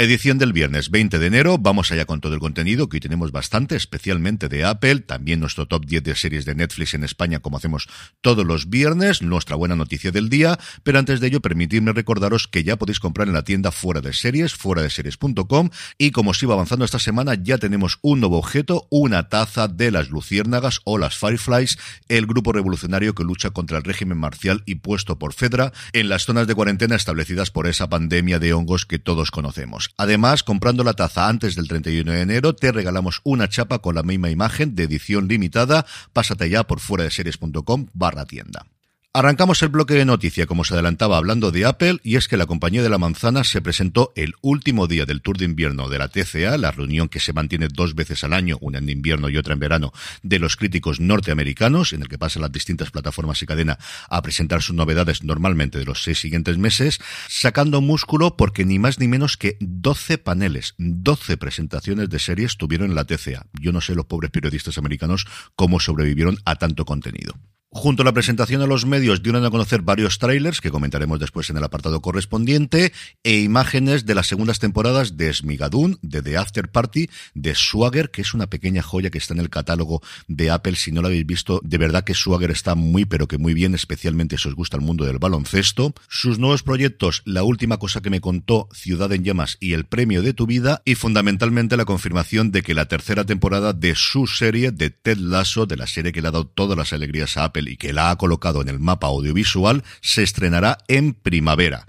Edición del viernes 20 de enero. Vamos allá con todo el contenido, que hoy tenemos bastante, especialmente de Apple. También nuestro top 10 de series de Netflix en España, como hacemos todos los viernes. Nuestra buena noticia del día. Pero antes de ello, permitidme recordaros que ya podéis comprar en la tienda fuera de series, fuera de series.com. Y como os iba avanzando esta semana, ya tenemos un nuevo objeto, una taza de las luciérnagas o las Fireflies, el grupo revolucionario que lucha contra el régimen marcial y puesto por Fedra en las zonas de cuarentena establecidas por esa pandemia de hongos que todos conocemos. Además, comprando la taza antes del 31 de enero, te regalamos una chapa con la misma imagen de edición limitada. Pásate ya por fuera de series.com barra tienda. Arrancamos el bloque de noticia, como se adelantaba hablando de Apple, y es que la compañía de la manzana se presentó el último día del tour de invierno de la TCA, la reunión que se mantiene dos veces al año, una en invierno y otra en verano, de los críticos norteamericanos, en el que pasan las distintas plataformas y cadena a presentar sus novedades normalmente de los seis siguientes meses, sacando músculo porque ni más ni menos que 12 paneles, 12 presentaciones de series tuvieron en la TCA. Yo no sé los pobres periodistas americanos cómo sobrevivieron a tanto contenido. Junto a la presentación a los medios dieron a conocer varios trailers que comentaremos después en el apartado correspondiente e imágenes de las segundas temporadas de Smigadun, de The After Party, de Swagger, que es una pequeña joya que está en el catálogo de Apple. Si no lo habéis visto, de verdad que Swagger está muy pero que muy bien, especialmente si os gusta el mundo del baloncesto. Sus nuevos proyectos, la última cosa que me contó, Ciudad en Llamas y el premio de tu vida y fundamentalmente la confirmación de que la tercera temporada de su serie de Ted Lasso, de la serie que le ha dado todas las alegrías a Apple y que la ha colocado en el mapa audiovisual se estrenará en primavera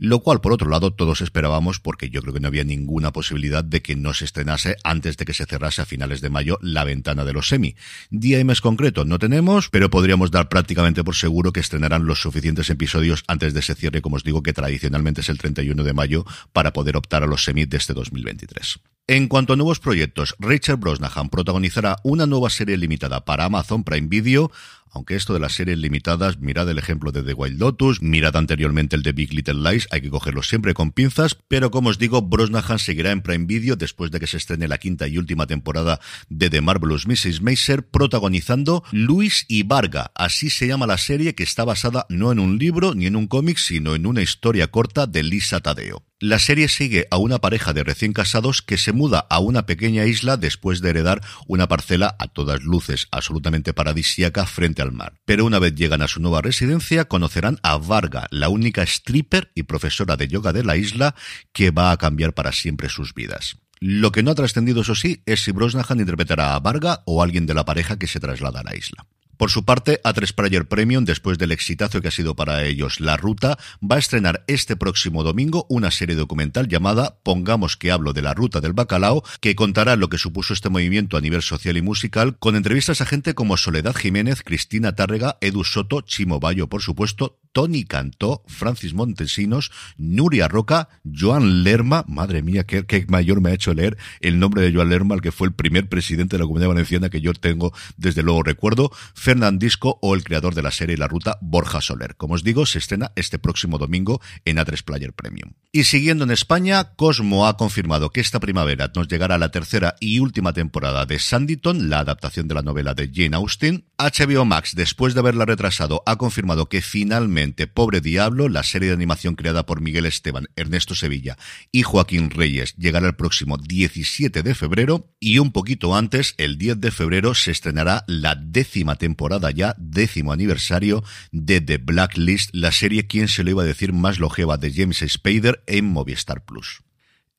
lo cual por otro lado todos esperábamos porque yo creo que no había ninguna posibilidad de que no se estrenase antes de que se cerrase a finales de mayo la ventana de los semi. Día y mes concreto no tenemos, pero podríamos dar prácticamente por seguro que estrenarán los suficientes episodios antes de ese cierre, como os digo, que tradicionalmente es el 31 de mayo para poder optar a los semi de este 2023. En cuanto a nuevos proyectos, Rachel Brosnahan protagonizará una nueva serie limitada para Amazon Prime Video, aunque esto de las series limitadas, mirad el ejemplo de The Wild Lotus, mirad anteriormente el de Big Little Lies, hay que cogerlo siempre con pinzas, pero como os digo, Brosnahan seguirá en Prime Video después de que se estrene la quinta y última temporada de The Marvelous Mrs. Maisel, protagonizando Luis y Varga. Así se llama la serie que está basada no en un libro ni en un cómic, sino en una historia corta de Lisa Tadeo. La serie sigue a una pareja de recién casados que se muda a una pequeña isla después de heredar una parcela a todas luces absolutamente paradisíaca frente al mar. Pero una vez llegan a su nueva residencia conocerán a Varga, la única stripper y profesora de yoga de la isla que va a cambiar para siempre sus vidas. Lo que no ha trascendido, eso sí, es si Brosnahan interpretará a Varga o alguien de la pareja que se traslada a la isla. Por su parte, A3 Player Premium, después del exitazo que ha sido para ellos La Ruta, va a estrenar este próximo domingo una serie documental llamada Pongamos que hablo de la ruta del bacalao, que contará lo que supuso este movimiento a nivel social y musical, con entrevistas a gente como Soledad Jiménez, Cristina Tárrega, Edu Soto, Chimo Bayo, por supuesto, Tony Cantó, Francis Montesinos, Nuria Roca, Joan Lerma, madre mía, qué, mayor me ha hecho leer el nombre de Joan Lerma, el que fue el primer presidente de la Comunidad Valenciana que yo tengo desde luego recuerdo, Fernandisco o el creador de la serie La Ruta, Borja Soler. Como os digo, se estrena este próximo domingo en A3 Player Premium. Y siguiendo en España, Cosmo ha confirmado que esta primavera nos llegará la tercera y última temporada de Sanditon, la adaptación de la novela de Jane Austen. HBO Max, después de haberla retrasado, ha confirmado que finalmente Pobre Diablo, la serie de animación creada por Miguel Esteban, Ernesto Sevilla y Joaquín Reyes, llegará el próximo 17 de febrero y un poquito antes, el 10 de febrero, se estrenará la décima temporada ya, décimo aniversario de The Blacklist, la serie, quien se lo iba a decir, más longeva de James Spader en Movistar Plus.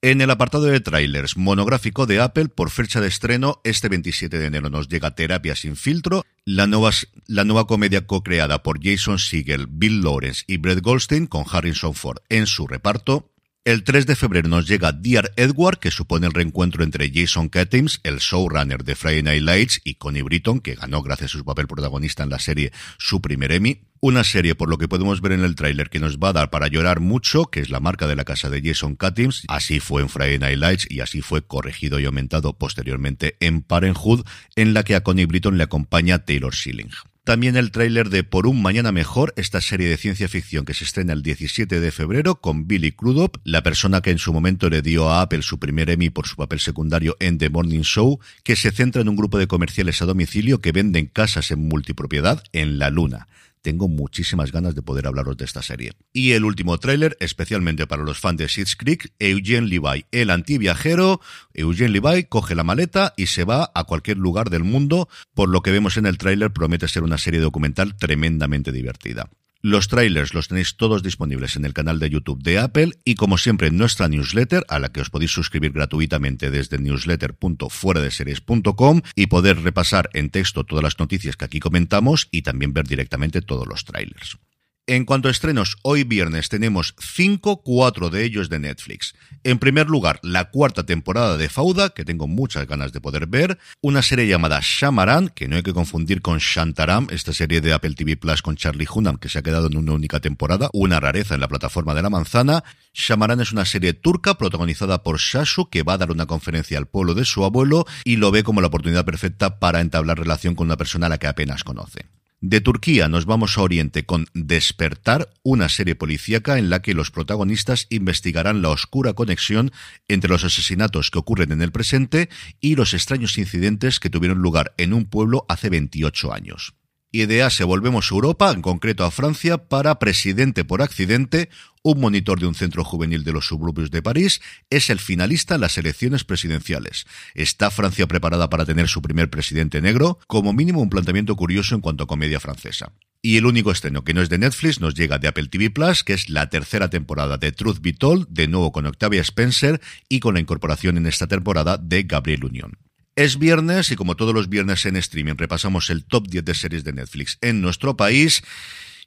En el apartado de trailers monográfico de Apple, por fecha de estreno, este 27 de enero nos llega Terapia sin filtro, la nueva, la nueva comedia co-creada por Jason Segel, Bill Lawrence y Brett Goldstein con Harrison Ford en su reparto. El 3 de febrero nos llega Dear Edward, que supone el reencuentro entre Jason Katims, el showrunner de Friday Night Lights, y Connie Britton, que ganó gracias a su papel protagonista en la serie su primer Emmy. Una serie, por lo que podemos ver en el tráiler, que nos va a dar para llorar mucho, que es la marca de la casa de Jason Katims. Así fue en Friday Night Lights y así fue corregido y aumentado posteriormente en Parenthood, en la que a Connie Britton le acompaña Taylor Schilling. También el tráiler de Por un mañana mejor, esta serie de ciencia ficción que se estrena el 17 de febrero con Billy Crudup, la persona que en su momento le dio a Apple su primer Emmy por su papel secundario en The Morning Show, que se centra en un grupo de comerciales a domicilio que venden casas en multipropiedad en la luna tengo muchísimas ganas de poder hablaros de esta serie. Y el último tráiler, especialmente para los fans de Seeds Creek, Eugene Levi, el antiviajero. Eugene Levi coge la maleta y se va a cualquier lugar del mundo. Por lo que vemos en el tráiler, promete ser una serie documental tremendamente divertida. Los trailers los tenéis todos disponibles en el canal de YouTube de Apple y como siempre en nuestra newsletter a la que os podéis suscribir gratuitamente desde newsletter.fueradeseries.com y poder repasar en texto todas las noticias que aquí comentamos y también ver directamente todos los trailers. En cuanto a estrenos, hoy viernes tenemos 5, 4 de ellos de Netflix. En primer lugar, la cuarta temporada de Fauda, que tengo muchas ganas de poder ver. Una serie llamada Shamaran, que no hay que confundir con Shantaram, esta serie de Apple TV Plus con Charlie Hunnam, que se ha quedado en una única temporada, una rareza en la plataforma de la manzana. Shamaran es una serie turca protagonizada por Shashu, que va a dar una conferencia al pueblo de su abuelo y lo ve como la oportunidad perfecta para entablar relación con una persona a la que apenas conoce. De Turquía nos vamos a Oriente con Despertar, una serie policíaca en la que los protagonistas investigarán la oscura conexión entre los asesinatos que ocurren en el presente y los extraños incidentes que tuvieron lugar en un pueblo hace 28 años. Y de Asia volvemos a Europa, en concreto a Francia, para Presidente por accidente, un monitor de un centro juvenil de los suburbios de París, es el finalista en las elecciones presidenciales. ¿Está Francia preparada para tener su primer presidente negro? Como mínimo un planteamiento curioso en cuanto a comedia francesa. Y el único estreno que no es de Netflix nos llega de Apple TV Plus, que es la tercera temporada de Truth Be Told, de nuevo con Octavia Spencer y con la incorporación en esta temporada de Gabriel Unión. Es viernes y como todos los viernes en streaming repasamos el top 10 de series de Netflix en nuestro país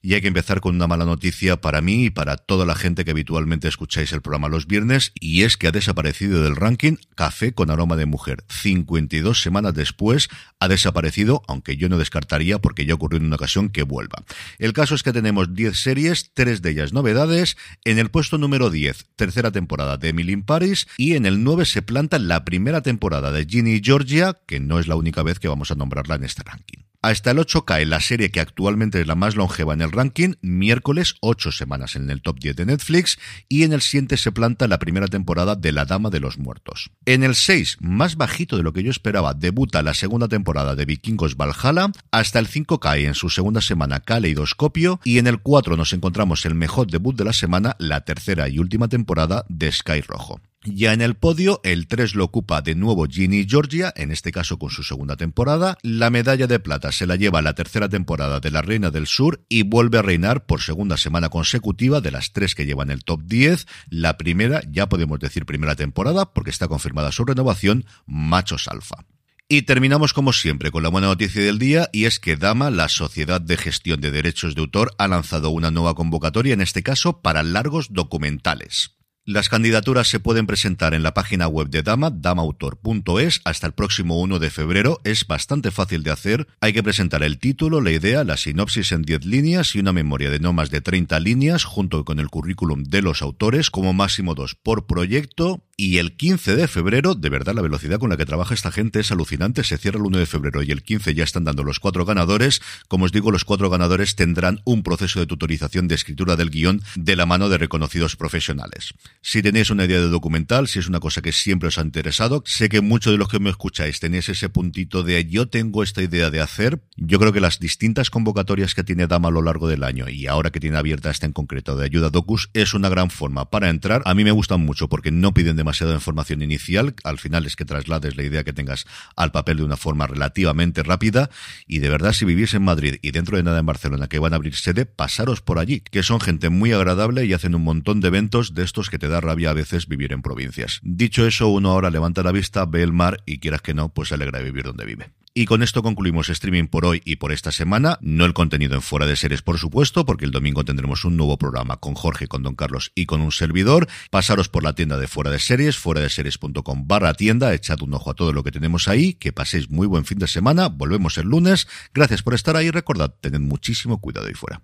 y hay que empezar con una mala noticia para mí y para toda la gente que habitualmente escucháis el programa los viernes, y es que ha desaparecido del ranking Café con aroma de mujer. 52 semanas después ha desaparecido, aunque yo no descartaría porque ya ocurrió en una ocasión que vuelva. El caso es que tenemos 10 series, tres de ellas novedades. En el puesto número 10, tercera temporada de Emily in Paris, y en el 9 se planta la primera temporada de Ginny Georgia, que no es la única vez que vamos a nombrarla en este ranking. Hasta el 8 cae la serie que actualmente es la más longeva en el ranking, miércoles 8 semanas en el top 10 de Netflix y en el 7 se planta la primera temporada de La Dama de los Muertos. En el 6, más bajito de lo que yo esperaba, debuta la segunda temporada de Vikingos Valhalla, hasta el 5 cae en su segunda semana Caleidoscopio y en el 4 nos encontramos el mejor debut de la semana, la tercera y última temporada de Sky Rojo. Ya en el podio, el 3 lo ocupa de nuevo Ginny Georgia, en este caso con su segunda temporada. La medalla de plata se la lleva la tercera temporada de La Reina del Sur y vuelve a reinar por segunda semana consecutiva de las tres que llevan el top 10. La primera, ya podemos decir primera temporada, porque está confirmada su renovación, Machos Alfa. Y terminamos como siempre con la buena noticia del día y es que Dama, la Sociedad de Gestión de Derechos de Autor, ha lanzado una nueva convocatoria, en este caso para largos documentales. Las candidaturas se pueden presentar en la página web de Dama, damautor.es, hasta el próximo 1 de febrero. Es bastante fácil de hacer. Hay que presentar el título, la idea, la sinopsis en 10 líneas y una memoria de no más de 30 líneas, junto con el currículum de los autores, como máximo dos por proyecto. Y el 15 de febrero, de verdad, la velocidad con la que trabaja esta gente es alucinante. Se cierra el 1 de febrero y el 15 ya están dando los cuatro ganadores. Como os digo, los cuatro ganadores tendrán un proceso de tutorización de escritura del guion de la mano de reconocidos profesionales. Si tenéis una idea de documental, si es una cosa que siempre os ha interesado, sé que muchos de los que me escucháis tenéis ese puntito de yo tengo esta idea de hacer. Yo creo que las distintas convocatorias que tiene Dama a lo largo del año y ahora que tiene abierta esta en concreto de ayuda docus es una gran forma para entrar. A mí me gustan mucho porque no piden demasiada información inicial. Al final es que traslades la idea que tengas al papel de una forma relativamente rápida. Y de verdad, si vivís en Madrid y dentro de nada en Barcelona que van a abrir sede, pasaros por allí, que son gente muy agradable y hacen un montón de eventos de estos que te da rabia a veces vivir en provincias. Dicho eso, uno ahora levanta la vista, ve el mar y quieras que no, pues se alegra de vivir donde vive. Y con esto concluimos streaming por hoy y por esta semana. No el contenido en fuera de series, por supuesto, porque el domingo tendremos un nuevo programa con Jorge, con Don Carlos y con un servidor. Pasaros por la tienda de fuera de series, fuera de series.com barra tienda. Echad un ojo a todo lo que tenemos ahí. Que paséis muy buen fin de semana. Volvemos el lunes. Gracias por estar ahí. Recordad, tened muchísimo cuidado ahí fuera.